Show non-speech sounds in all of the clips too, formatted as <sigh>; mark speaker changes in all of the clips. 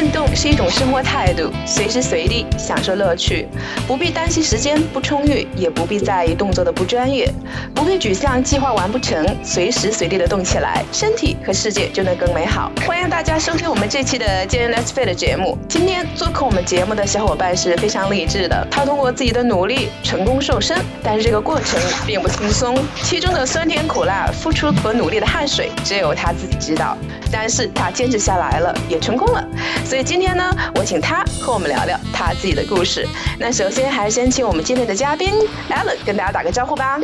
Speaker 1: 运动是一种生活态度，随时随地享受乐趣，不必担心时间不充裕，也不必在意动作的不专业，不必沮丧计划完不成，随时随地的动起来，身体和世界就能更美好。欢迎大家收听我们这期的健人 Let's Fit 的节目。今天做客我们节目的小伙伴是非常励志的，他通过自己的努力成功瘦身，但是这个过程并不轻松，其中的酸甜苦辣、付出和努力的汗水，只有他自己知道。但是他坚持下来了，也成功了。所以今天呢，我请他和我们聊聊他自己的故事。那首先还是先请我们今天的嘉宾 Alan 跟大家打个招呼吧。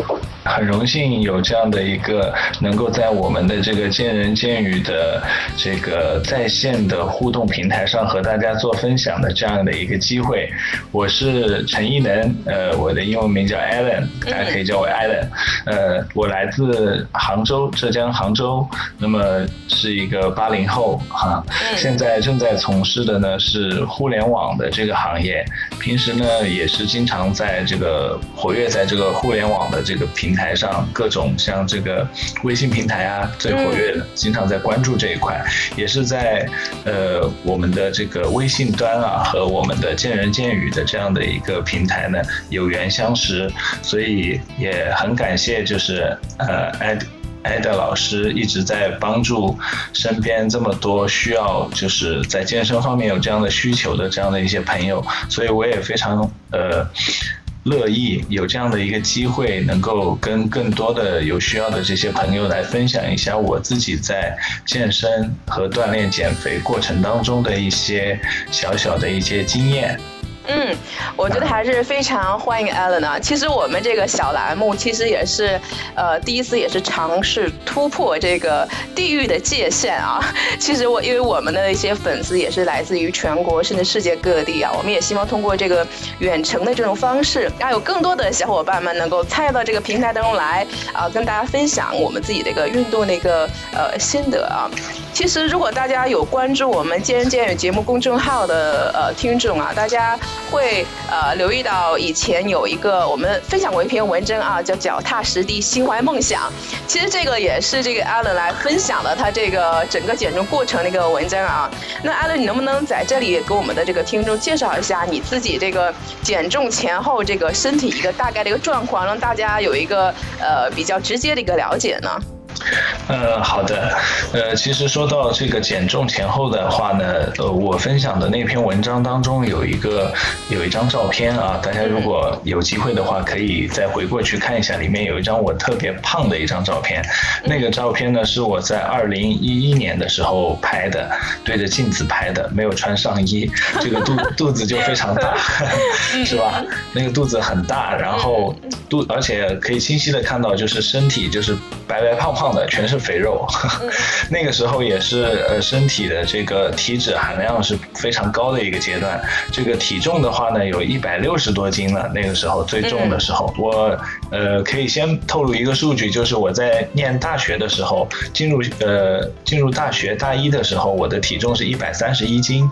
Speaker 2: 很荣幸有这样的一个能够在我们的这个见人见语的这个在线的互动平台上和大家做分享的这样的一个机会。我是陈一能，呃，我的英文名叫 Alan，大家可以叫我 Alan。呃，我来自杭州，浙江杭州，那么是一个八零后哈，现在正在从事的呢是互联网的这个行业，平时呢也是经常在这个活跃在这个互联网的这个平。台上各种像这个微信平台啊最活跃的，经常在关注这一块，也是在呃我们的这个微信端啊和我们的见人见语的这样的一个平台呢有缘相识，所以也很感谢就是呃艾艾德老师一直在帮助身边这么多需要就是在健身方面有这样的需求的这样的一些朋友，所以我也非常呃。乐意有这样的一个机会，能够跟更多的有需要的这些朋友来分享一下我自己在健身和锻炼、减肥过程当中的一些小小的一些经验。
Speaker 1: 嗯，我觉得还是非常欢迎 Allen 啊。其实我们这个小栏目其实也是，呃，第一次也是尝试突破这个地域的界限啊。<laughs> 其实我因为我们的一些粉丝也是来自于全国甚至世界各地啊，我们也希望通过这个远程的这种方式，让有更多的小伙伴们能够参与到这个平台当中来啊，跟大家分享我们自己的一个运动的一个呃心得啊。其实如果大家有关注我们见人见语节目公众号的呃听众啊，大家。会呃留意到以前有一个我们分享过一篇文章啊，叫脚踏实地心怀梦想。其实这个也是这个 Allen 来分享了他这个整个减重过程的一个文章啊。那 Allen，你能不能在这里给我们的这个听众介绍一下你自己这个减重前后这个身体一个大概的一个状况，让大家有一个呃比较直接的一个了解呢？
Speaker 2: 呃，好的，呃，其实说到这个减重前后的话呢，呃，我分享的那篇文章当中有一个有一张照片啊，大家如果有机会的话，可以再回过去看一下，里面有一张我特别胖的一张照片，那个照片呢是我在二零一一年的时候拍的，对着镜子拍的，没有穿上衣，<laughs> 这个肚肚子就非常大，<laughs> <laughs> 是吧？那个肚子很大，然后肚而且可以清晰的看到，就是身体就是白白胖胖。全是肥肉，<laughs> 那个时候也是呃身体的这个体脂含量是非常高的一个阶段。这个体重的话呢，有一百六十多斤了。那个时候最重的时候，我呃可以先透露一个数据，就是我在念大学的时候，进入呃进入大学大一的时候，我的体重是一百三十一斤，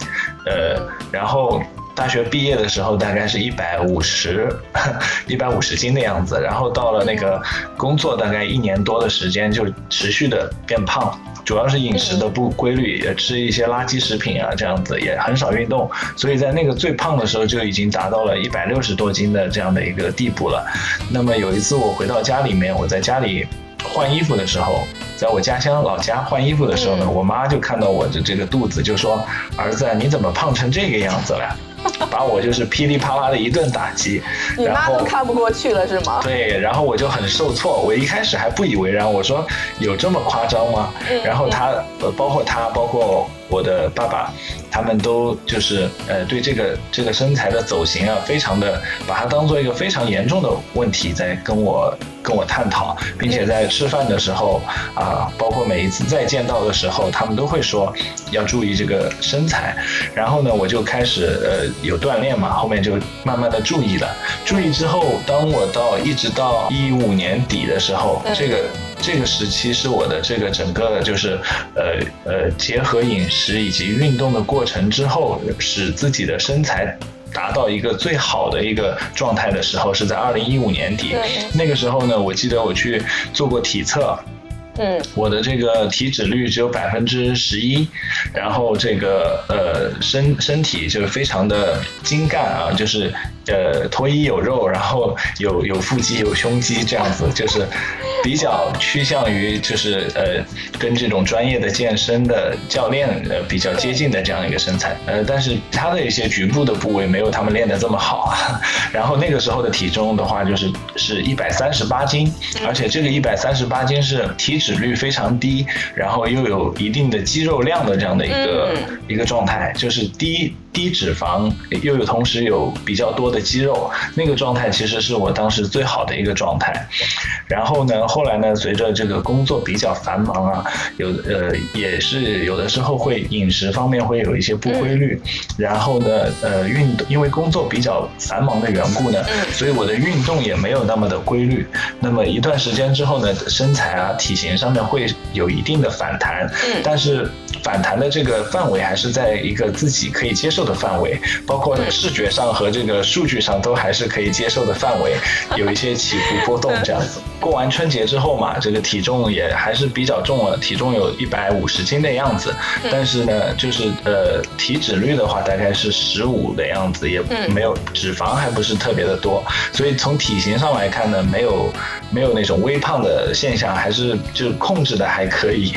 Speaker 2: 呃，然后。大学毕业的时候大概是一百五十，<laughs> 一百五十斤的样子，然后到了那个工作大概一年多的时间就持续的变胖，主要是饮食的不规律，也吃一些垃圾食品啊，这样子也很少运动，所以在那个最胖的时候就已经达到了一百六十多斤的这样的一个地步了。那么有一次我回到家里面，我在家里换衣服的时候，在我家乡老家换衣服的时候呢，我妈就看到我的这个肚子，就说：“儿子，你怎么胖成这个样子了？” <laughs> 把我就是噼里啪啦的一顿打击，
Speaker 1: 你妈都看不过去了是吗？
Speaker 2: 对，然后我就很受挫，我一开始还不以为然，我说有这么夸张吗？然后他，呃，包括他，包括我的爸爸，他们都就是呃对这个这个身材的走形啊，非常的把它当做一个非常严重的问题在跟我。跟我探讨，并且在吃饭的时候啊，包括每一次再见到的时候，他们都会说要注意这个身材。然后呢，我就开始呃有锻炼嘛，后面就慢慢的注意了。注意之后，当我到一直到一五年底的时候，这个这个时期是我的这个整个就是呃呃结合饮食以及运动的过程之后，使自己的身材。达到一个最好的一个状态的时候是在二零一五年底，那个时候呢，我记得我去做过体测，
Speaker 1: 嗯，
Speaker 2: 我的这个体脂率只有百分之十一，然后这个呃身身体就是非常的精干啊，就是呃脱衣有肉，然后有有腹肌有胸肌这样子，就是比较趋向于就是呃跟这种专业的健身的教练呃比较接近的这样一个身材，呃但是他的一些局部的部位没有他们练的这么好啊，<laughs> 然后那个时候的体重的话就是是一百三十八斤，而且这个一百三十八斤是体脂率非常低，然后又有一定的肌肉量的这样的一个、一个状态，就是低低脂肪，又有同时有比较多的肌肉，那个状态其实是我当时最好的一个状态。然后呢，后来呢，随着这个工作比较繁忙啊，有呃也是有的时候会饮食方面会有一些不规律，然后呢，呃运动因为工作比较繁忙的缘故呢，所以我的运动也没有那么的规律。那么一段时间之后呢，身材啊体型上面会有一定的反弹，但是反弹的这个范围还是在一个自己可以接受的范围，包括视觉上和这个数据上都还是可以接受的范围，有一些起伏波动这样子。过完春节之后嘛，这个体重也还是比较重了，体重有一百五十斤的样子，但是呢，就是呃体脂率的话大概是十五的样子，也没有脂肪还不是特别的多，所以从体型上来看呢，没有没有那种微胖的现象，还是就控制的还可以。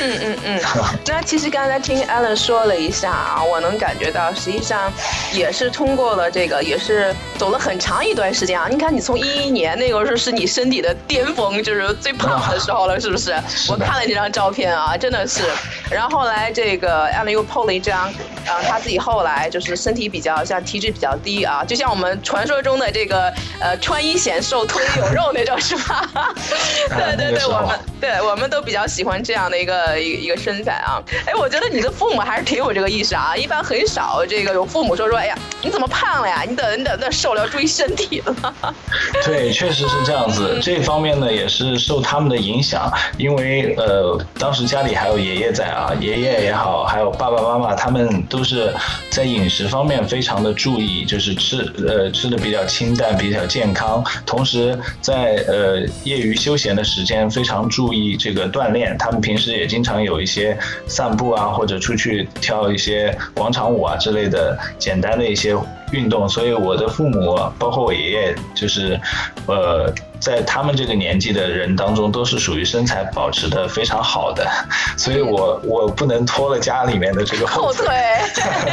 Speaker 1: 嗯嗯嗯。那 <laughs> 其实刚才听 Alan 说了一下啊，我能感觉到，实际上也是通过了这个，也是走了很长一段时间啊。你看，你从一一年那个时候是你身体的巅峰，就是最胖的时候了，是不是？我看了这张照片啊，真的是。然后后来这个 Alan 又 PO 了一张，啊，他自己后来就是身体比较像体脂比较低啊，就像我们传说中的这个呃穿衣显瘦，脱衣有肉那种，是吧？<laughs> 对对对，我们对我们都比较喜欢这样的一个一一个身材啊。哎，我觉得你的父母还是挺有这个意识啊，一般很少这个有父母说说，哎呀，你怎么胖了呀？你等你等那瘦了要注意身体了。<laughs>
Speaker 2: 对，确实是这样子。这方面呢也是受他们的影响，因为呃当时家里还有爷爷在啊，爷爷也好，还有爸爸妈妈，他们都是在饮食方面非常的注意，就是吃呃吃的比较清淡，比较健康，同时在呃业余休闲的时间非常注意这个锻炼。他们平时也经常有一些散步啊，或者出去跳一些广场舞啊之类的简单的一些运动。所以我的父母，包括我爷爷，就是呃。在他们这个年纪的人当中，都是属于身材保持的非常好的，所以我我不能拖了家里面的这个
Speaker 1: 后腿，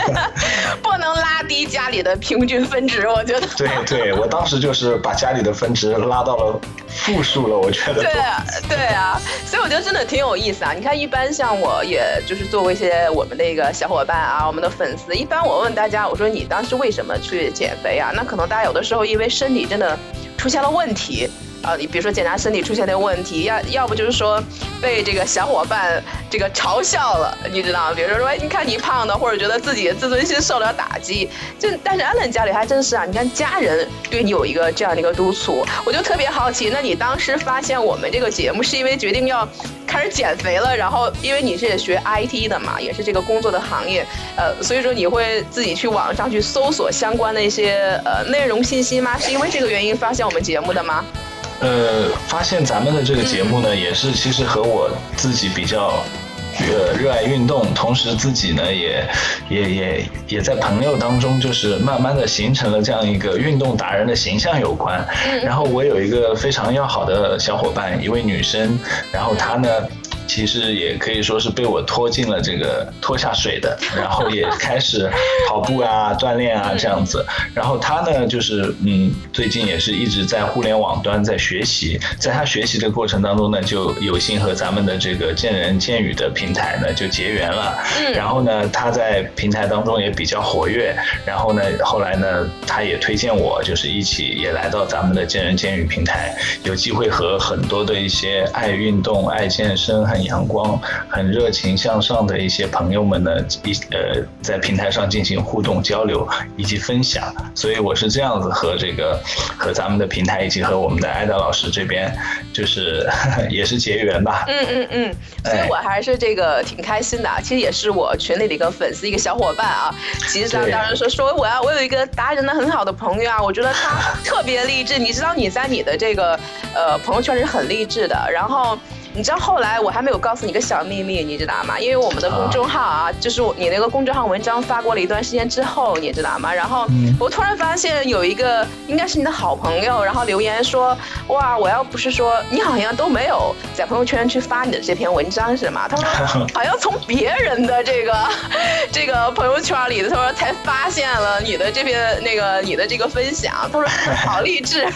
Speaker 1: <laughs> 不能拉低家里的平均分值，我觉得。
Speaker 2: 对对，我当时就是把家里的分值拉到了负数了，我觉得。
Speaker 1: 对啊，对啊，所以我觉得真的挺有意思啊！你看，一般像我，也就是作为一些我们的一个小伙伴啊，我们的粉丝，一般我问大家，我说你当时为什么去减肥啊？那可能大家有的时候因为身体真的。出现了问题啊！你比如说检查身体出现的问题，要要不就是说被这个小伙伴这个嘲笑了，你知道吗？比如说说，哎，你看你胖的，或者觉得自己的自尊心受了打击。就但是阿冷家里还真是啊，你看家人对你有一个这样的一个督促，我就特别好奇。那你当时发现我们这个节目，是因为决定要开始减肥了，然后因为你是学 IT 的嘛，也是这个工作的行业，呃，所以说你会自己去网上去搜索相关的一些呃内容信息吗？是因为这个原因发现我们节目的吗？
Speaker 2: 呃，发现咱们的这个节目呢，也是其实和我自己比较，呃，热爱运动，同时自己呢也也也也在朋友当中，就是慢慢的形成了这样一个运动达人的形象有关。然后我有一个非常要好的小伙伴，一位女生，然后她呢。其实也可以说是被我拖进了这个 <laughs> 拖下水的，<laughs> 然后也开始跑步啊、锻炼啊这样子。然后他呢，就是嗯，最近也是一直在互联网端在学习，在他学习的过程当中呢，就有幸和咱们的这个见人见语的平台呢就结缘了。然后呢，他在平台当中也比较活跃。然后呢，后来呢，他也推荐我，就是一起也来到咱们的见人见语平台，有机会和很多的一些爱运动、爱健身。很阳光、很热情向上的一些朋友们呢，一呃，在平台上进行互动交流以及分享，所以我是这样子和这个和咱们的平台以及和我们的艾达老师这边，就是 <laughs> 也是结缘吧。
Speaker 1: 嗯嗯嗯，所以我还是这个挺开心的。其实也是我群里的一个粉丝，一个小伙伴啊。其实他当时说说我要我有一个达人的很好的朋友啊，我觉得他 <laughs> 特别励志。你知道你在你的这个呃朋友圈是很励志的，然后。你知道后来我还没有告诉你一个小秘密，你知道吗？因为我们的公众号啊，就是你那个公众号文章发过了一段时间之后，你知道吗？然后我突然发现有一个应该是你的好朋友，然后留言说，哇，我要不是说你好像都没有在朋友圈去发你的这篇文章是吗？他说好像从别人的这个 <laughs> 这个朋友圈里，他说才发现了你的这篇那个你的这个分享，他说好励志，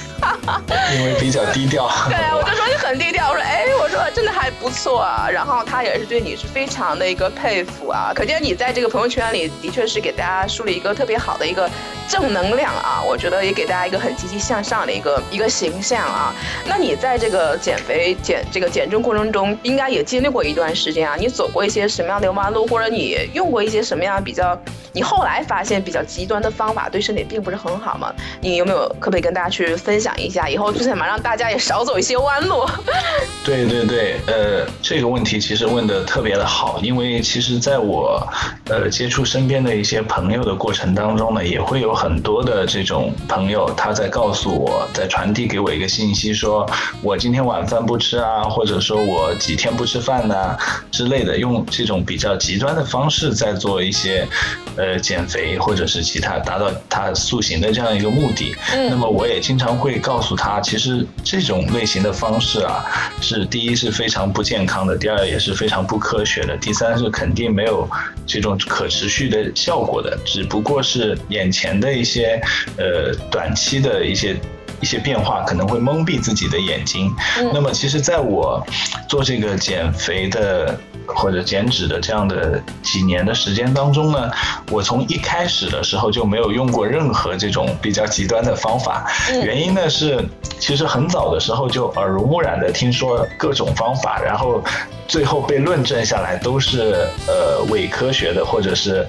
Speaker 1: <laughs>
Speaker 2: 因为比较低调。<laughs>
Speaker 1: 对啊，我就说你很低调，我说哎，我说真的还不错啊。然后他也是对你是非常的一个佩服啊，可见你在这个朋友圈里的确是给大家树立一个特别好的一个正能量啊。我觉得也给大家一个很积极向上的一个一个形象啊。那你在这个减肥减这个减重过程中，应该也经历过一段时间啊。你走过一些什么样的弯路，或者你用过一些什么样比较，你后来发现比较极端的方法，对身体并不是很好吗？你有没有可不可以跟大家去分享一下？以后最起码让大家也少走一些弯路。
Speaker 2: 对 <laughs> 对对，对呃，这个问题其实问的特别的好，因为其实在我呃接触身边的一些朋友的过程当中呢，也会有很多的这种朋友，他在告诉我，在传递给我一个信息，说我今天晚饭不吃啊，或者说我几天不吃饭呐之类的，用这种比较极端的方式在做一些呃减肥或者是其他达到他塑形的这样一个目的。嗯。那么我也经常会告诉他，其实这种类型的方式啊，是第一是非常不健康的，第二也是非常不科学的，第三是肯定没有这种可持续的效果的，只不过是眼前的一些呃短期的一些一些变化可能会蒙蔽自己的眼睛。那么其实在我做这个减肥的。或者减脂的这样的几年的时间当中呢，我从一开始的时候就没有用过任何这种比较极端的方法。原因呢是，其实很早的时候就耳濡目染的听说各种方法，然后最后被论证下来都是呃伪科学的，或者是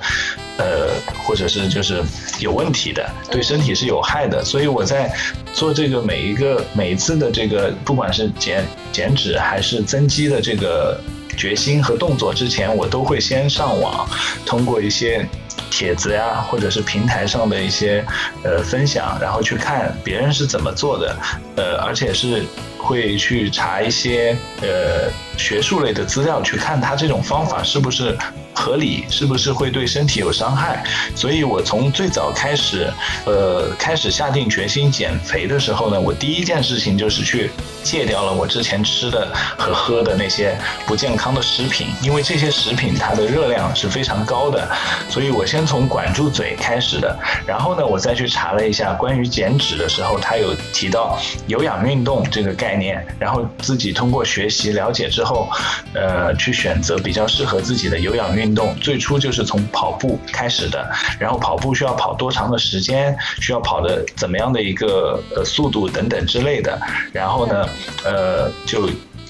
Speaker 2: 呃或者是就是有问题的，对身体是有害的。所以我在做这个每一个每一次的这个，不管是减减脂还是增肌的这个。决心和动作之前，我都会先上网，通过一些帖子呀，或者是平台上的一些呃分享，然后去看别人是怎么做的，呃，而且是会去查一些呃学术类的资料，去看他这种方法是不是。合理是不是会对身体有伤害？所以我从最早开始，呃，开始下定决心减肥的时候呢，我第一件事情就是去戒掉了我之前吃的和喝的那些不健康的食品，因为这些食品它的热量是非常高的。所以我先从管住嘴开始的，然后呢，我再去查了一下关于减脂的时候，他有提到有氧运动这个概念，然后自己通过学习了解之后，呃，去选择比较适合自己的有氧运。动最初就是从跑步开始的，然后跑步需要跑多长的时间，需要跑的怎么样的一个呃速度等等之类的，然后呢，呃就。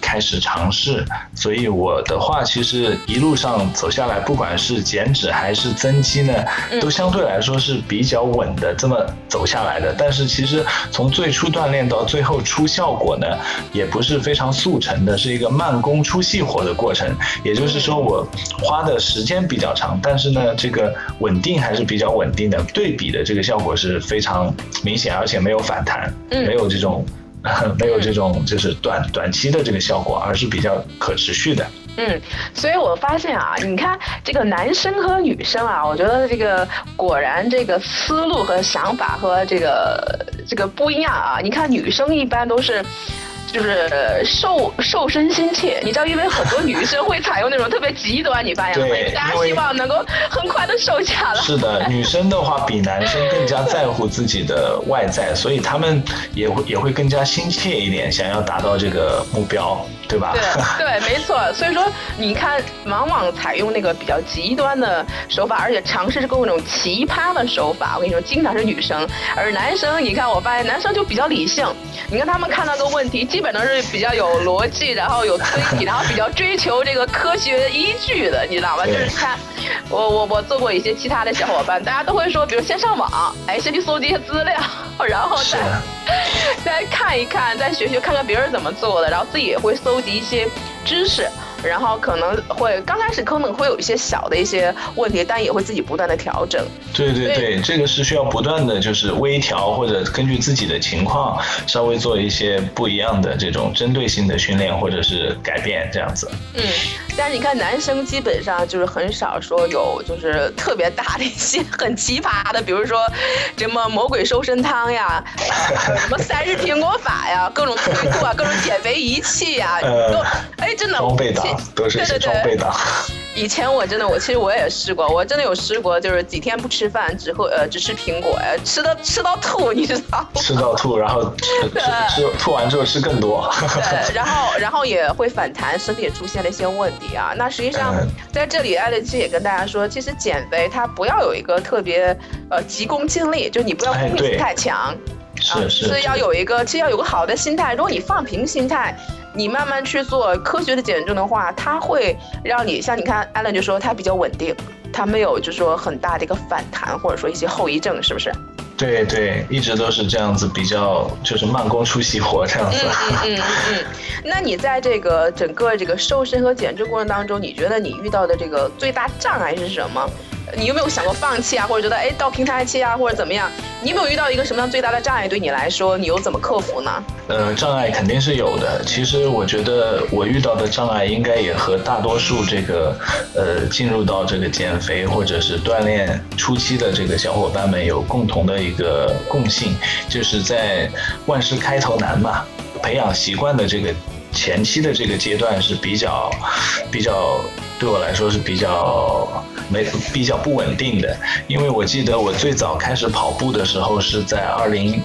Speaker 2: 开始尝试，所以我的话其实一路上走下来，不管是减脂还是增肌呢，都相对来说是比较稳的这么走下来的。但是其实从最初锻炼到最后出效果呢，也不是非常速成的，是一个慢工出细活的过程。也就是说，我花的时间比较长，但是呢，这个稳定还是比较稳定的。对比的这个效果是非常明显，而且没有反弹，没有这种。<laughs> 没有这种就是短短期的这个效果，而是比较可持续的。
Speaker 1: 嗯，所以我发现啊，你看这个男生和女生啊，我觉得这个果然这个思路和想法和这个这个不一样啊。你看女生一般都是。就是瘦瘦身心切，你知道，因为很多女生会采用那种特别极端，你发现没？大家希望能够很快的瘦下来。<laughs>
Speaker 2: 是的，女生的话比男生更加在乎自己的外在，所以他们也会也会更加心切一点，想要达到这个目标。对吧？
Speaker 1: 对 <laughs> 对，没错。所以说，你看，往往采用那个比较极端的手法，而且尝试各种奇葩的手法。我跟你说，经常是女生，而男生，你看，我发现男生就比较理性。你看他们看到个问题，基本都是比较有逻辑，然后有推理，然后比较追求这个科学依据的，你知道吧？就是看我我我做过一些其他的小伙伴，大家都会说，比如先上网，哎，先去搜集一些资料，然后再 <laughs> 再看一看，再学学看看别人怎么做的，然后自己也会搜。集一些知识，然后可能会刚开始可能会有一些小的一些问题，但也会自己不断的调整。
Speaker 2: 对对对，这个是需要不断的就是微调或者根据自己的情况稍微做一些不一样的这种针对性的训练或者是改变这样子。
Speaker 1: 嗯，但是你看男生基本上就是很少说有就是特别大的一些 <laughs> 很奇葩的，比如说什么魔鬼瘦身汤呀，什么三日苹果法呀，各种推 <laughs> 裤啊，各种减肥仪器呀，都哎真的
Speaker 2: 都是装备党。<laughs>
Speaker 1: 以前我真的，我其实我也试过，我真的有试过，就是几天不吃饭，只喝呃只吃苹果呀，吃的吃到吐，<laughs> 你知道吗？
Speaker 2: 吃到吐，然后吃吃吐完之后吃更多。
Speaker 1: 对，然后 <laughs> 然后也会反弹，身体也出现了一些问题啊。那实际上在这里，艾丽其实也跟大家说，其实减肥它不要有一个特别呃急功近利，就你不要功利心太强，
Speaker 2: 是是
Speaker 1: 要有一个其实要有个好的心态。如果你放平心态。你慢慢去做科学的减重的话，它会让你像你看，艾伦就说它比较稳定，它没有就说很大的一个反弹，或者说一些后遗症，是不是？
Speaker 2: 对对，一直都是这样子，比较就是慢工出细活这样子。
Speaker 1: 嗯嗯嗯嗯。<laughs> 那你在这个整个这个瘦身和减重过程当中，你觉得你遇到的这个最大障碍是什么？你有没有想过放弃啊，或者觉得哎到平台期啊，或者怎么样？你有没有遇到一个什么样最大的障碍？对你来说，你又怎么克服呢？
Speaker 2: 呃，障碍肯定是有的。其实我觉得我遇到的障碍应该也和大多数这个呃进入到这个减肥或者是锻炼初期的这个小伙伴们有共同的一个共性，就是在万事开头难嘛，培养习惯的这个前期的这个阶段是比较比较对我来说是比较。没比较不稳定的，因为我记得我最早开始跑步的时候是在二零。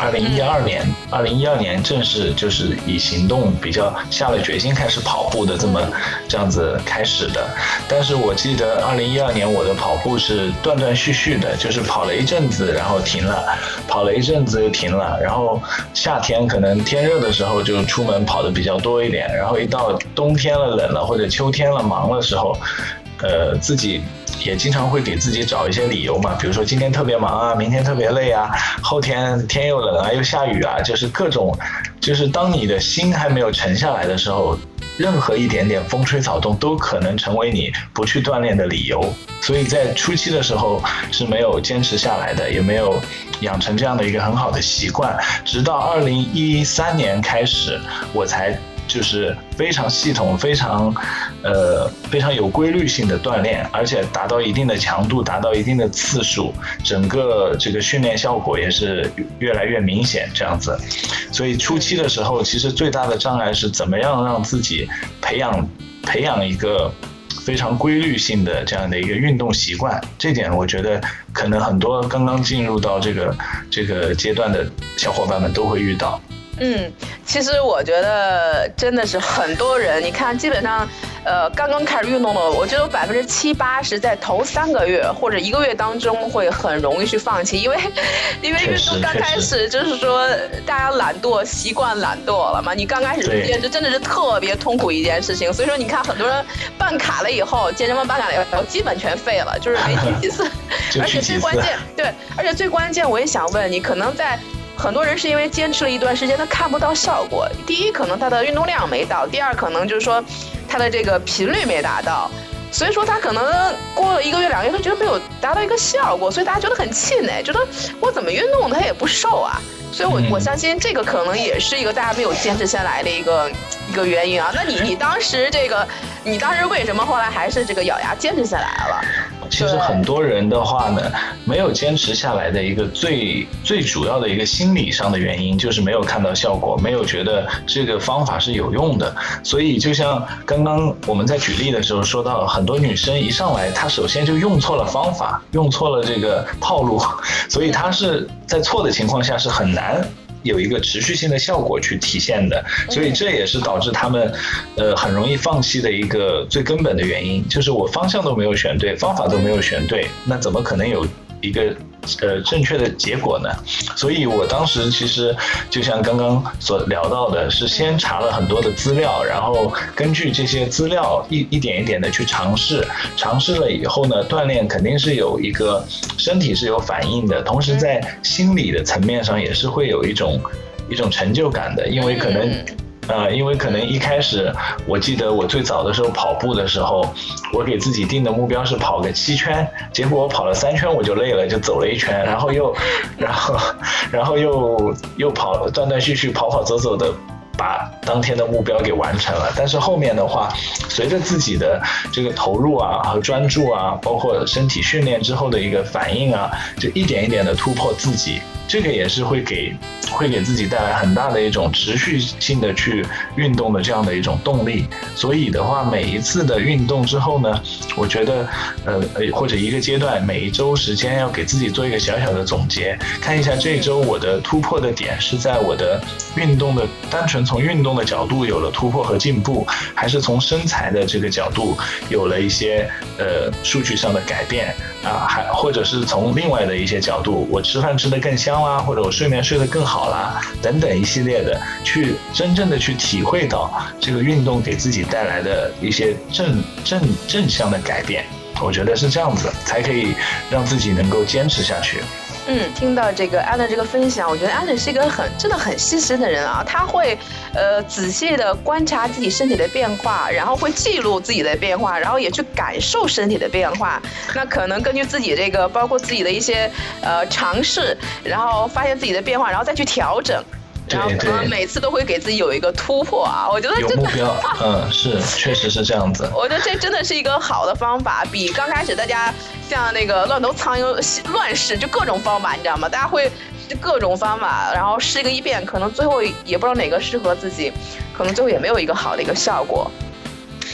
Speaker 2: 二零一二年，二零一二年正式就是以行动比较下了决心开始跑步的这么这样子开始的。但是我记得二零一二年我的跑步是断断续续的，就是跑了一阵子然后停了，跑了一阵子又停了。然后夏天可能天热的时候就出门跑的比较多一点，然后一到冬天了冷了或者秋天了忙的时候，呃自己。也经常会给自己找一些理由嘛，比如说今天特别忙啊，明天特别累啊，后天天又冷啊，又下雨啊，就是各种，就是当你的心还没有沉下来的时候，任何一点点风吹草动都可能成为你不去锻炼的理由。所以在初期的时候是没有坚持下来的，也没有养成这样的一个很好的习惯，直到二零一三年开始，我才。就是非常系统、非常，呃，非常有规律性的锻炼，而且达到一定的强度、达到一定的次数，整个这个训练效果也是越来越明显。这样子，所以初期的时候，其实最大的障碍是怎么样让自己培养培养一个非常规律性的这样的一个运动习惯。这点我觉得可能很多刚刚进入到这个这个阶段的小伙伴们都会遇到。
Speaker 1: 嗯，其实我觉得真的是很多人，你看，基本上，呃，刚刚开始运动的，我觉得百分之七八十在头三个月或者一个月当中会很容易去放弃，因为，<laughs> 因为运动刚开始就是说大家懒惰，习惯懒惰了嘛，你刚开始坚持真的是特别痛苦一件事情，所以说你看很多人办卡了以后，健身房办卡了以后，基本全废了，就是没去几次，<laughs> 而且最关键，对，而且最关键，我也想问你，可能在。很多人是因为坚持了一段时间，他看不到效果。第一，可能他的运动量没到；第二，可能就是说他的这个频率没达到。所以说他可能过了一个月、两个月，他觉得没有达到一个效果，所以大家觉得很气馁，觉得我怎么运动他也不瘦啊。所以我我相信这个可能也是一个大家没有坚持下来的一个一个原因啊。那你你当时这个，你当时为什么后来还是这个咬牙坚持下来了？
Speaker 2: 其实很多人的话呢，没有坚持下来的一个最最主要的一个心理上的原因，就是没有看到效果，没有觉得这个方法是有用的。所以就像刚刚我们在举例的时候说到，很多女生一上来，她首先就用错了方法，用错了这个套路，<laughs> 所以她是在错的情况下是很难。有一个持续性的效果去体现的，所以这也是导致他们，呃，很容易放弃的一个最根本的原因，就是我方向都没有选对，方法都没有选对，那怎么可能有一个？呃，正确的结果呢？所以我当时其实就像刚刚所聊到的，是先查了很多的资料，然后根据这些资料一一点一点的去尝试，尝试了以后呢，锻炼肯定是有一个身体是有反应的，同时在心理的层面上也是会有一种一种成就感的，因为可能。呃，因为可能一开始，我记得我最早的时候跑步的时候，我给自己定的目标是跑个七圈，结果我跑了三圈我就累了，就走了一圈，然后又，然后，然后又又跑断断续续跑跑走走的。把当天的目标给完成了，但是后面的话，随着自己的这个投入啊和专注啊，包括身体训练之后的一个反应啊，就一点一点的突破自己。这个也是会给会给自己带来很大的一种持续性的去运动的这样的一种动力。所以的话，每一次的运动之后呢，我觉得呃或者一个阶段，每一周时间要给自己做一个小小的总结，看一下这周我的突破的点是在我的运动的单纯从运动的角度有了突破和进步，还是从身材的这个角度有了一些呃数据上的改变啊，还或者是从另外的一些角度，我吃饭吃得更香。啦，或者我睡眠睡得更好啦，等等一系列的，去真正的去体会到这个运动给自己带来的一些正正正向的改变，我觉得是这样子，才可以让自己能够坚持下去。
Speaker 1: 嗯，听到这个安乐这个分享，我觉得安乐是一个很真的很细心的人啊。他会呃仔细的观察自己身体的变化，然后会记录自己的变化，然后也去感受身体的变化。那可能根据自己这个包括自己的一些呃尝试，然后发现自己的变化，然后再去调整。然后可能每次都会给自己有一个突破啊，我觉得
Speaker 2: 有目标，<laughs> 嗯，是，确实是这样子。
Speaker 1: 我觉得这真的是一个好的方法，比刚开始大家像那个乱投苍蝇乱试，就各种方法，你知道吗？大家会各种方法，然后试个一遍，可能最后也不知道哪个适合自己，可能最后也没有一个好的一个效果。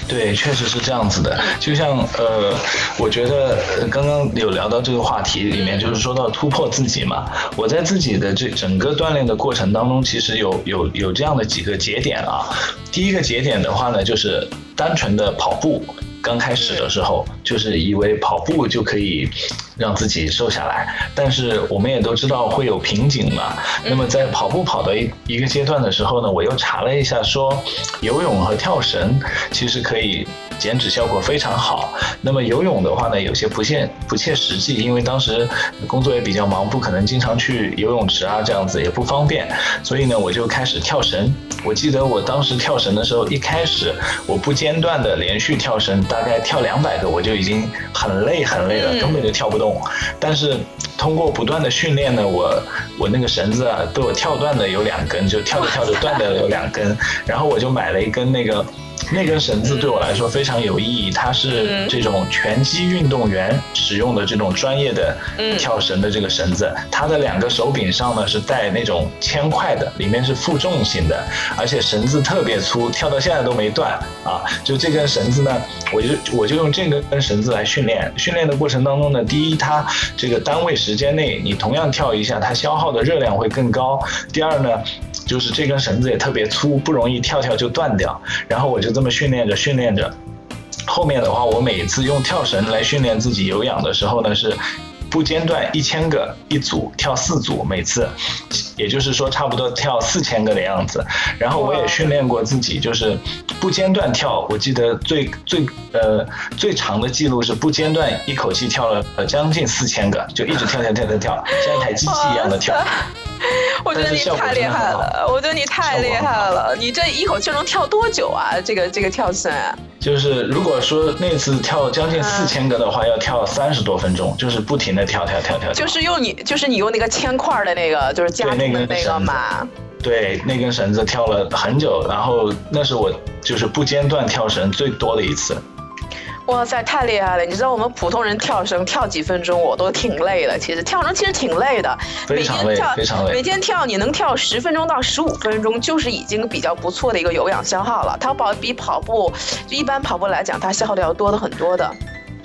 Speaker 2: 对，确实是这样子的。就像呃，我觉得刚刚有聊到这个话题里面，就是说到突破自己嘛。我在自己的这整个锻炼的过程当中，其实有有有这样的几个节点啊。第一个节点的话呢，就是单纯的跑步。刚开始的时候，就是以为跑步就可以让自己瘦下来，但是我们也都知道会有瓶颈嘛。那么在跑步跑到一一个阶段的时候呢，我又查了一下，说游泳和跳绳其实可以。减脂效果非常好。那么游泳的话呢，有些不切不切实际，因为当时工作也比较忙，不可能经常去游泳池啊，这样子也不方便。所以呢，我就开始跳绳。我记得我当时跳绳的时候，一开始我不间断的连续跳绳，大概跳两百个，我就已经很累很累了，根本就跳不动。但是通过不断的训练呢，我我那个绳子啊，被我跳断的有两根，就跳着跳着断的有两根。然后我就买了一根那个。那根绳子对我来说非常有意义，它是这种拳击运动员使用的这种专业的跳绳的这个绳子，它的两个手柄上呢是带那种铅块的，里面是负重型的，而且绳子特别粗，跳到现在都没断啊。就这根绳子呢，我就我就用这根绳子来训练，训练的过程当中呢，第一它这个单位时间内你同样跳一下，它消耗的热量会更高；第二呢。就是这根绳子也特别粗，不容易跳跳就断掉。然后我就这么训练着训练着，后面的话我每次用跳绳来训练自己有氧的时候呢，是不间断一千个一组跳四组，每次，也就是说差不多跳四千个的样子。然后我也训练过自己，就是不间断跳。我记得最最呃最长的记录是不间断一口气跳了呃将近四千个，就一直跳跳跳跳跳，像一台机器一样的跳。<laughs>
Speaker 1: 我觉得你太厉害了，我觉得你太厉害了，你这一口气能跳多久啊？这个这个跳绳？
Speaker 2: 就是如果说那次跳将近四千个的话，要跳三十多分钟，就是不停的跳跳跳跳。
Speaker 1: 就是用你，就是你用那个铅块的那个，就是加那个那个嘛。
Speaker 2: 对，那根绳子跳了很久，然后那是我就是不间断跳绳最多的一次。
Speaker 1: 哇塞，太厉害了！你知道我们普通人跳绳跳几分钟，我都挺累的。其实跳绳其实挺累的，
Speaker 2: 非常累，非常累。
Speaker 1: 每天跳你能跳十分钟到十五分钟，就是已经比较不错的一个有氧消耗了。它跑比跑步就一般跑步来讲，它消耗的要多的很多的。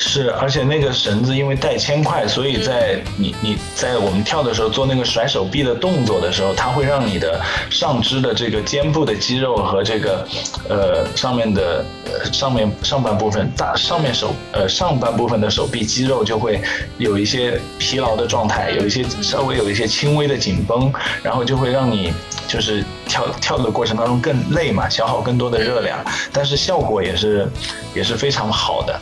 Speaker 2: 是，而且那个绳子因为带铅块，所以在你你在我们跳的时候做那个甩手臂的动作的时候，它会让你的上肢的这个肩部的肌肉和这个呃上面的呃上面上半部分大上面手呃上半部分的手臂肌肉就会有一些疲劳的状态，有一些稍微有一些轻微的紧绷，然后就会让你就是跳跳的过程当中更累嘛，消耗更多的热量，但是效果也是也是非常好的。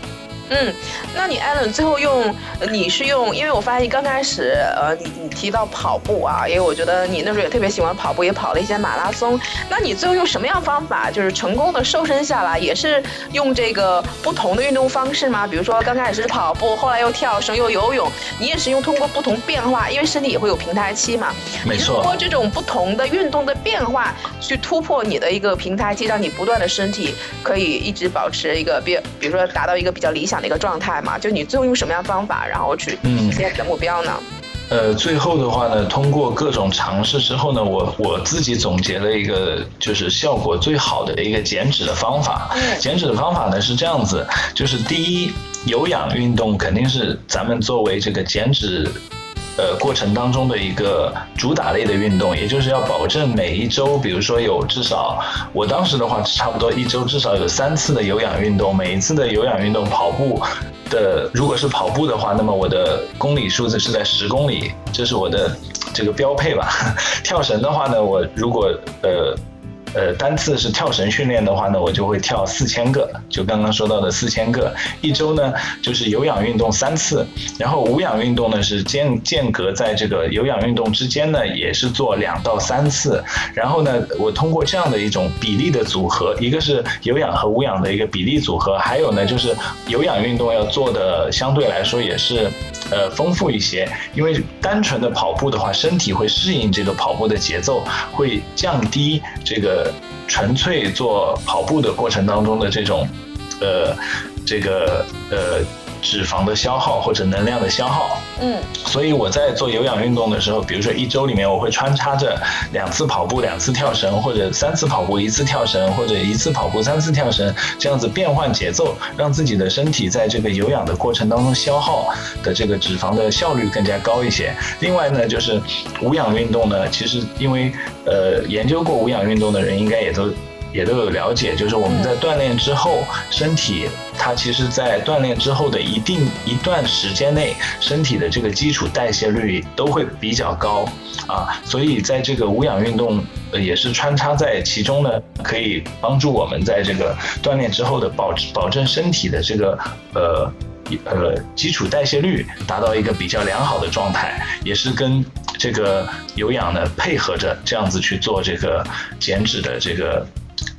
Speaker 1: 嗯，那你 Allen 最后用，你是用，因为我发现刚开始，呃，你你提到跑步啊，因为我觉得你那时候也特别喜欢跑步，也跑了一些马拉松。那你最后用什么样方法，就是成功的瘦身下来，也是用这个不同的运动方式吗？比如说刚开始是跑步，后来又跳绳又游泳，你也是用通过不同变化，因为身体也会有平台期嘛。
Speaker 2: 没错。
Speaker 1: 通过这种不同的运动的变化，去突破你的一个平台期，让你不断的身体可以一直保持一个比，比如说达到一个比较理想。的一个状态嘛，就你最后用什么样方法，然后去实现你的目标呢？
Speaker 2: 呃，最后的话呢，通过各种尝试之后呢，我我自己总结了一个就是效果最好的一个减脂的方法。减脂的方法呢是这样子，就是第一，有氧运动肯定是咱们作为这个减脂。呃，过程当中的一个主打类的运动，也就是要保证每一周，比如说有至少，我当时的话差不多一周至少有三次的有氧运动，每一次的有氧运动跑步的，如果是跑步的话，那么我的公里数字是在十公里，这是我的这个标配吧。<laughs> 跳绳的话呢，我如果呃。呃，单次是跳绳训练的话呢，我就会跳四千个，就刚刚说到的四千个。一周呢，就是有氧运动三次，然后无氧运动呢是间间隔在这个有氧运动之间呢，也是做两到三次。然后呢，我通过这样的一种比例的组合，一个是有氧和无氧的一个比例组合，还有呢就是有氧运动要做的相对来说也是。呃，丰富一些，因为单纯的跑步的话，身体会适应这个跑步的节奏，会降低这个纯粹做跑步的过程当中的这种，呃，这个呃。脂肪的消耗或者能量的消耗，
Speaker 1: 嗯，
Speaker 2: 所以我在做有氧运动的时候，比如说一周里面我会穿插着两次跑步、两次跳绳，或者三次跑步、一次跳绳，或者一次跑步、三次跳绳，这样子变换节奏，让自己的身体在这个有氧的过程当中消耗的这个脂肪的效率更加高一些。另外呢，就是无氧运动呢，其实因为呃研究过无氧运动的人应该也都。也都有了解，就是我们在锻炼之后，身体它其实，在锻炼之后的一定一段时间内，身体的这个基础代谢率都会比较高啊，所以在这个无氧运动也是穿插在其中呢，可以帮助我们在这个锻炼之后的保保证身体的这个呃呃基础代谢率达到一个比较良好的状态，也是跟这个有氧呢配合着这样子去做这个减脂的这个。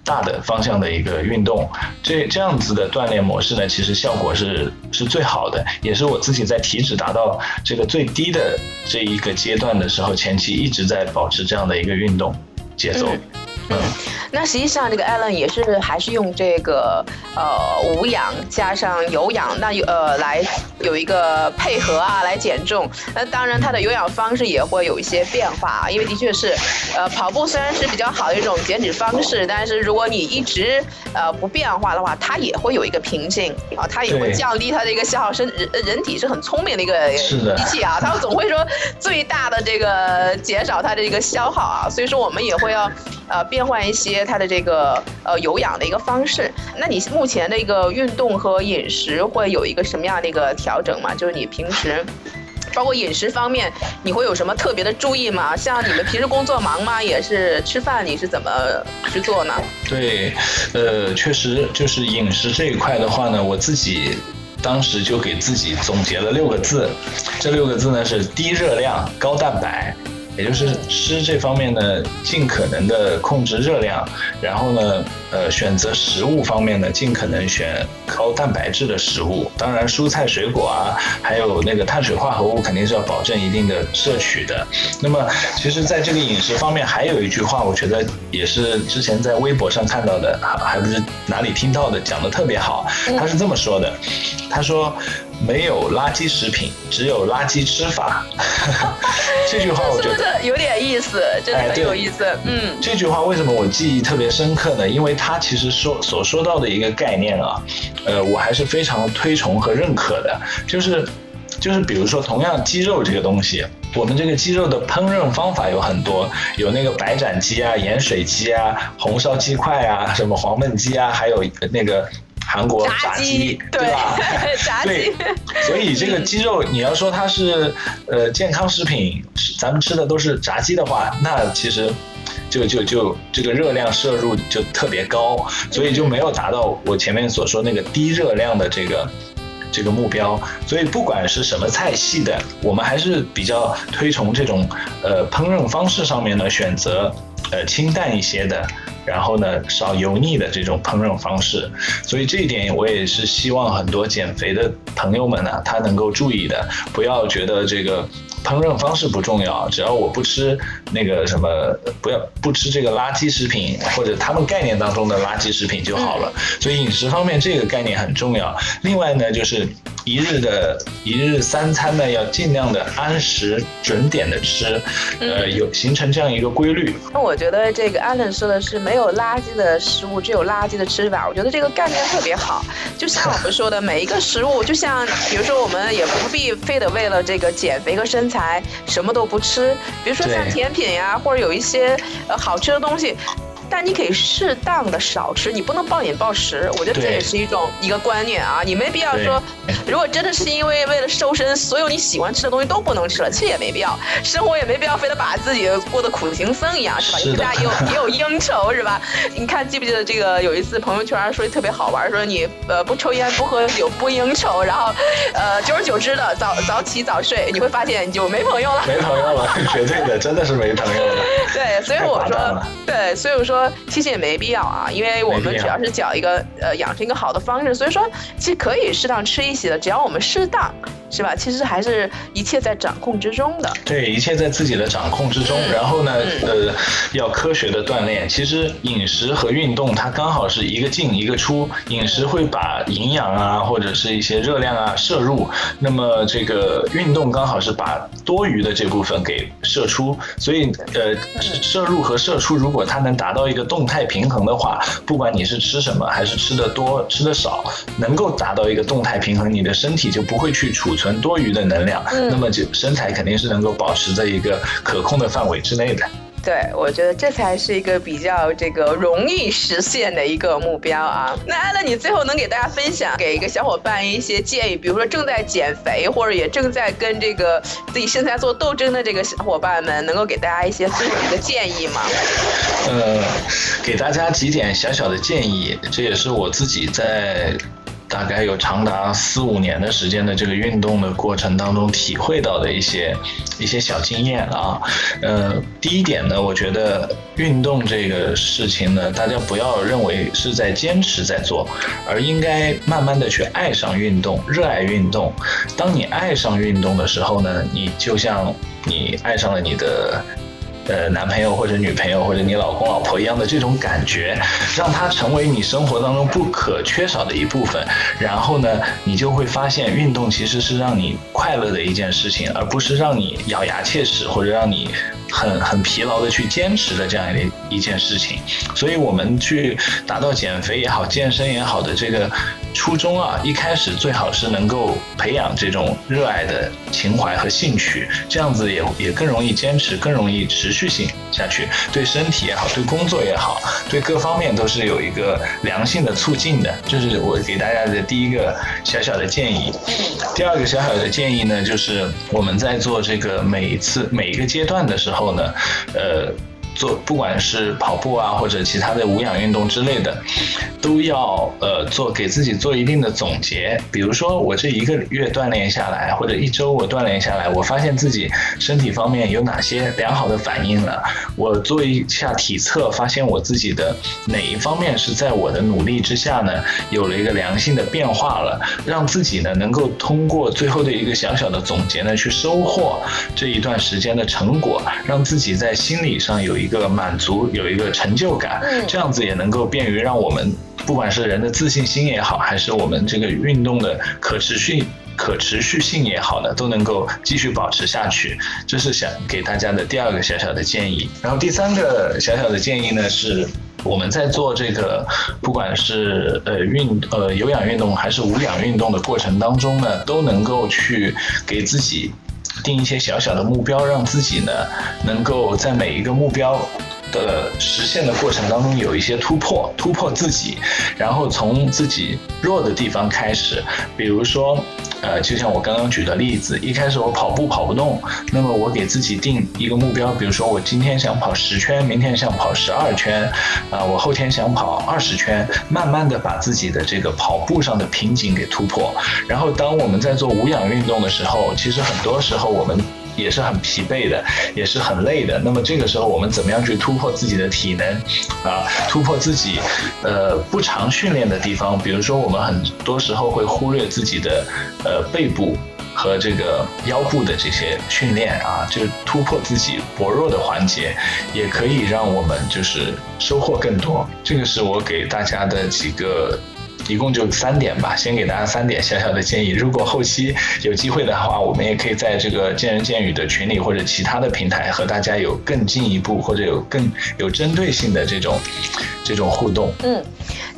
Speaker 2: 大的方向的一个运动，这这样子的锻炼模式呢，其实效果是是最好的，也是我自己在体脂达到这个最低的这一个阶段的时候，前期一直在保持这样的一个运动节奏。
Speaker 1: 那实际上这个 Allen 也是还是用这个呃无氧加上有氧，那有呃来有一个配合啊来减重。那当然他的有氧方式也会有一些变化啊，因为的确是呃跑步虽然是比较好的一种减脂方式，但是如果你一直呃不变化的话，它也会有一个瓶颈啊，它也会降低它的一个消耗。身人人体是很聪明的一个机器啊，它总会说最大的这个减少它的一个消耗啊，所以说我们也会要呃变。变换一些它的这个呃有氧的一个方式，那你目前的一个运动和饮食会有一个什么样的一个调整吗？就是你平时包括饮食方面，你会有什么特别的注意吗？像你们平时工作忙吗？也是吃饭你是怎么去做呢？
Speaker 2: 对，呃，确实就是饮食这一块的话呢，我自己当时就给自己总结了六个字，这六个字呢是低热量、高蛋白。也就是吃这方面呢，尽可能的控制热量，然后呢，呃，选择食物方面呢，尽可能选高蛋白质的食物。当然，蔬菜水果啊，还有那个碳水化合物，肯定是要保证一定的摄取的。那么，其实，在这个饮食方面，还有一句话，我觉得也是之前在微博上看到的，还还不是哪里听到的，讲的特别好。他是这么说的，他说。没有垃圾食品，只有垃圾吃法。<laughs> 这句话我觉得
Speaker 1: 有点意思，真的很有意思。嗯，
Speaker 2: 这句话为什么我记忆特别深刻呢？因为它其实说所说到的一个概念啊，呃，我还是非常推崇和认可的。就是就是比如说，同样鸡肉这个东西，我们这个鸡肉的烹饪方法有很多，有那个白斩鸡啊、盐水鸡啊、红烧鸡块啊、什么黄焖鸡啊，还有那个。韩国炸鸡，对吧？<laughs>
Speaker 1: 炸鸡，
Speaker 2: 所以这个鸡肉，你要说它是呃健康食品，咱们吃的都是炸鸡的话，那其实就就就这个热量摄入就特别高，所以就没有达到我前面所说那个低热量的这个这个目标。所以不管是什么菜系的，我们还是比较推崇这种呃烹饪方式上面呢选择呃清淡一些的。然后呢，少油腻的这种烹饪方式，所以这一点我也是希望很多减肥的朋友们呢，他能够注意的，不要觉得这个。烹饪方式不重要，只要我不吃那个什么，不要不吃这个垃圾食品或者他们概念当中的垃圾食品就好了。所以饮食方面这个概念很重要。另外呢，就是一日的一日三餐呢，要尽量的按时准点的吃，呃，有形成这样一个规律。
Speaker 1: 那我觉得这个 Allen 说的是没有垃圾的食物，只有垃圾的吃法。我觉得这个概念特别好。就像我们说的，<laughs> 每一个食物，就像比如说我们也不必非得为了这个减肥和身。材什么都不吃，比如说像甜品呀，或者有一些呃好吃的东西。但你可以适当的少吃，你不能暴饮暴食。我觉得这也是一种一个观念啊，你没必要说，如果真的是因为为了瘦身，所有你喜欢吃的东西都不能吃了，其实也没必要。生活也没必要非得把自己过得苦行僧一样，是吧？因为大家也有 <laughs> 也有应酬，是吧？你看记不记得这个有一次朋友圈说的特别好玩，说你呃不抽烟不喝酒不应酬，然后呃久而久之的早早起早睡，你会发现你就没朋友了。
Speaker 2: 没朋友了，绝对的，真的是没朋友了。
Speaker 1: 对，所以我说，对，所以我说。其实也没必要啊，因为我们只要是讲一个呃养成一个好的方式，所以说其实可以适当吃一些的，只要我们适当。是吧？其实还是一切在掌控之中的。
Speaker 2: 对，一切在自己的掌控之中。然后呢，呃，要科学的锻炼。其实饮食和运动它刚好是一个进一个出。饮食会把营养啊，或者是一些热量啊摄入，那么这个运动刚好是把多余的这部分给射出。所以，呃，摄入和射出，如果它能达到一个动态平衡的话，不管你是吃什么，还是吃的多吃的少，能够达到一个动态平衡，你的身体就不会去储。存多余的能量，那么就身材肯定是能够保持在一个可控的范围之内的。
Speaker 1: 对，我觉得这才是一个比较这个容易实现的一个目标啊。那艾乐，你最后能给大家分享，给一个小伙伴一些建议，比如说正在减肥或者也正在跟这个自己身材做斗争的这个小伙伴们，能够给大家一些分享一个建议吗？
Speaker 2: 呃，给大家几点小小的建议，这也是我自己在。大概有长达四五年的时间的这个运动的过程当中，体会到的一些一些小经验啊，呃，第一点呢，我觉得运动这个事情呢，大家不要认为是在坚持在做，而应该慢慢的去爱上运动，热爱运动。当你爱上运动的时候呢，你就像你爱上了你的。呃，男朋友或者女朋友或者你老公老婆一样的这种感觉，让它成为你生活当中不可缺少的一部分。然后呢，你就会发现运动其实是让你快乐的一件事情，而不是让你咬牙切齿或者让你。很很疲劳的去坚持的这样一一件事情，所以我们去达到减肥也好、健身也好的这个初衷啊，一开始最好是能够培养这种热爱的情怀和兴趣，这样子也也更容易坚持，更容易持续性下去，对身体也好，对工作也好，对各方面都是有一个良性的促进的。这是我给大家的第一个小小的建议。第二个小小的建议呢，就是我们在做这个每一次每一个阶段的时候。后呢，呃。做不管是跑步啊，或者其他的无氧运动之类的，都要呃做给自己做一定的总结。比如说我这一个月锻炼下来，或者一周我锻炼下来，我发现自己身体方面有哪些良好的反应了。我做一下体测，发现我自己的哪一方面是在我的努力之下呢，有了一个良性的变化了，让自己呢能够通过最后的一个小小的总结呢，去收获这一段时间的成果，让自己在心理上有一。一个满足，有一个成就感，这样子也能够便于让我们，不管是人的自信心也好，还是我们这个运动的可持续、可持续性也好呢，都能够继续保持下去。这是想给大家的第二个小小的建议。然后第三个小小的建议呢，是我们在做这个，不管是呃运呃有氧运动还是无氧运动的过程当中呢，都能够去给自己。定一些小小的目标，让自己呢能够在每一个目标的实现的过程当中有一些突破，突破自己，然后从自己弱的地方开始，比如说，呃，就像我刚刚举的例子，一开始我跑步跑不动，那么我给自己定一个目标，比如说我今天想跑十圈，明天想跑十二圈，啊，我后天想跑二十圈，慢慢的把自己的这个跑步上的瓶颈给突破。然后当我们在做无氧运动的时候，其实很多时候我们。也是很疲惫的，也是很累的。那么这个时候，我们怎么样去突破自己的体能啊？突破自己呃不常训练的地方，比如说我们很多时候会忽略自己的呃背部和这个腰部的这些训练啊，就是突破自己薄弱的环节，也可以让我们就是收获更多。这个是我给大家的几个。一共就三点吧，先给大家三点小小的建议。如果后期有机会的话，我们也可以在这个见人见语的群里或者其他的平台和大家有更进一步或者有更有针对性的这种这种互动。
Speaker 1: 嗯。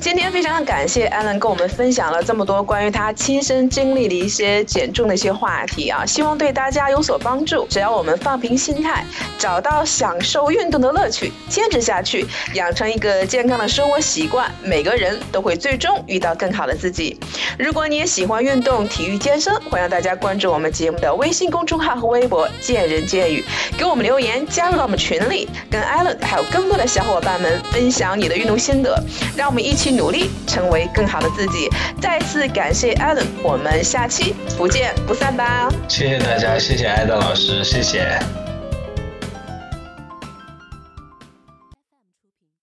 Speaker 1: 今天非常感谢 Allen 跟我们分享了这么多关于他亲身经历的一些减重的一些话题啊，希望对大家有所帮助。只要我们放平心态，找到享受运动的乐趣，坚持下去，养成一个健康的生活习惯，每个人都会最终遇到更好的自己。如果你也喜欢运动、体育、健身，欢迎大家关注我们节目的微信公众号和微博“见人见语”，给我们留言，加入到我们群里，跟 Allen 还有更多的小伙伴们分享你的运动心得，让我们一起。努力成为更好的自己。再次感谢 Adam，我们下期不见不散吧。
Speaker 2: 谢谢大家，谢谢艾德老师，谢谢。